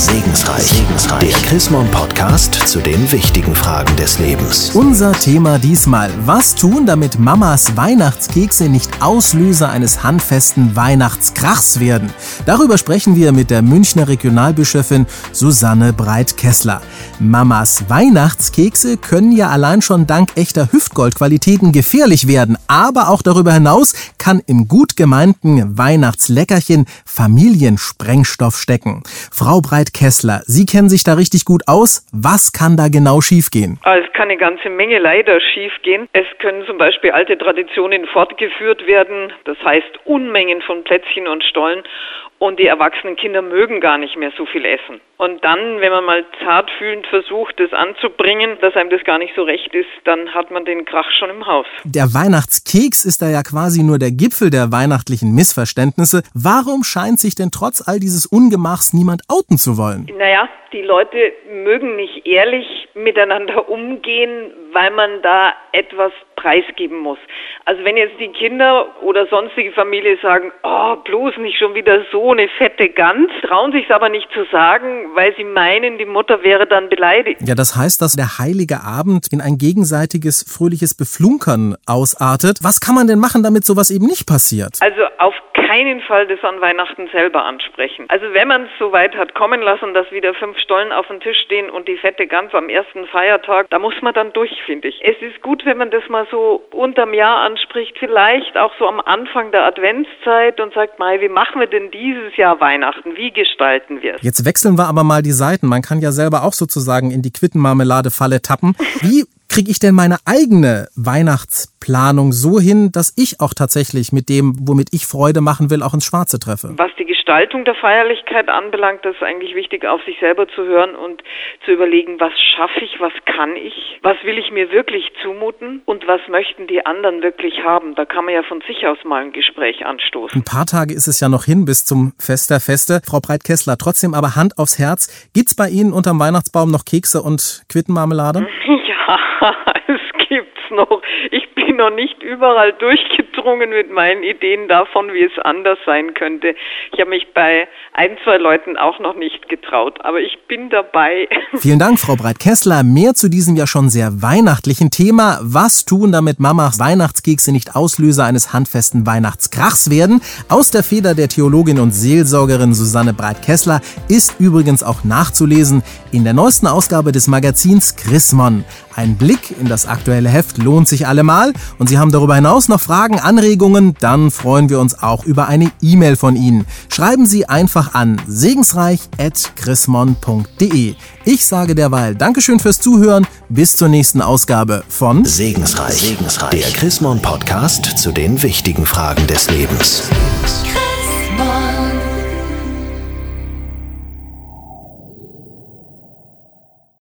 Segensreich. Segensreich. Der Chrismon Podcast zu den wichtigen Fragen des Lebens. Unser Thema diesmal. Was tun, damit Mamas Weihnachtskekse nicht Auslöser eines handfesten Weihnachtskrachs werden? Darüber sprechen wir mit der Münchner Regionalbischöfin Susanne Breit-Kessler. Mamas Weihnachtskekse können ja allein schon dank echter Hüftgoldqualitäten gefährlich werden, aber auch darüber hinaus kann im gut gemeinten Weihnachtsleckerchen Familiensprengstoff stecken. Frau Breit-Kessler, Sie kennen sich da richtig gut aus. Was kann da genau schiefgehen? Ah, es kann eine ganze Menge leider schiefgehen. Es können zum Beispiel alte Traditionen fortgeführt werden, das heißt Unmengen von Plätzchen und Stollen und die erwachsenen Kinder mögen gar nicht mehr so viel essen. Und dann, wenn man mal zartfühlend versucht, das anzubringen, dass einem das gar nicht so recht ist, dann hat man den Krach schon im Haus. Der Weihnachtskeks ist da ja quasi nur der Gipfel der weihnachtlichen Missverständnisse. Warum scheint sich denn trotz all dieses Ungemachs niemand outen zu wollen? Naja, die Leute mögen nicht ehrlich miteinander umgehen, weil man da etwas preisgeben muss. Also wenn jetzt die Kinder oder sonstige Familie sagen, oh, bloß nicht schon wieder so eine fette Gans, trauen sich es aber nicht zu sagen, weil sie meinen, die Mutter wäre dann beleidigt. Ja, das heißt, dass der heilige Abend in ein gegenseitiges fröhliches Beflunkern ausartet. Was kann man denn machen, damit sowas eben nicht passiert? Also auf keinen Fall das an Weihnachten selber ansprechen. Also wenn man es so weit hat kommen lassen, dass wieder fünf Stollen auf dem Tisch stehen und die fette Gans am ersten Feiertag, da muss man dann durch, finde ich. Es ist gut, wenn man das mal so unterm Jahr anspricht, vielleicht auch so am Anfang der Adventszeit und sagt, Mai, wie machen wir denn dieses Jahr Weihnachten? Wie gestalten wir es? Jetzt wechseln wir aber mal die Seiten. Man kann ja selber auch sozusagen in die Quittenmarmelade-Falle tappen. Wie kriege ich denn meine eigene Weihnachtsplanung so hin, dass ich auch tatsächlich mit dem, womit ich Freude machen will, auch ins Schwarze treffe? Was die Gestaltung der Feierlichkeit anbelangt, das ist eigentlich wichtig, auf sich selber zu hören und zu überlegen, was schaffe ich, was kann ich, was will ich mir wirklich zumuten und was möchten die anderen wirklich haben. Da kann man ja von sich aus mal ein Gespräch anstoßen. Ein paar Tage ist es ja noch hin bis zum Fest der Feste. Frau Breit-Kessler, trotzdem aber Hand aufs Herz. Gibt's bei Ihnen unterm Weihnachtsbaum noch Kekse und Quittenmarmelade? Ja, es gibt's noch. Ich bin noch nicht überall durchgedrungen mit meinen Ideen davon, wie es anders sein könnte. Ich habe mich bei ein, zwei Leuten auch noch nicht getraut, aber ich bin dabei. Vielen Dank, Frau Breit-Kessler. Mehr zu diesem ja schon sehr weihnachtlichen Thema. Was tun, damit Mamas Weihnachtskekse nicht Auslöser eines handfesten Weihnachtskrachs werden? Aus der Feder der Theologin und Seelsorgerin Susanne Breit-Kessler ist übrigens auch nachzulesen in der neuesten Ausgabe des Magazins Chrismon. Ein Blick in das aktuelle Heft lohnt sich allemal und Sie haben darüber hinaus noch Fragen, Anregungen, dann freuen wir uns auch über eine E-Mail von Ihnen. Schreiben Sie einfach an segensreich.chrismon.de. Ich sage derweil Dankeschön fürs Zuhören. Bis zur nächsten Ausgabe von Segensreich. Segensreich. Der Chrismon Podcast zu den wichtigen Fragen des Lebens.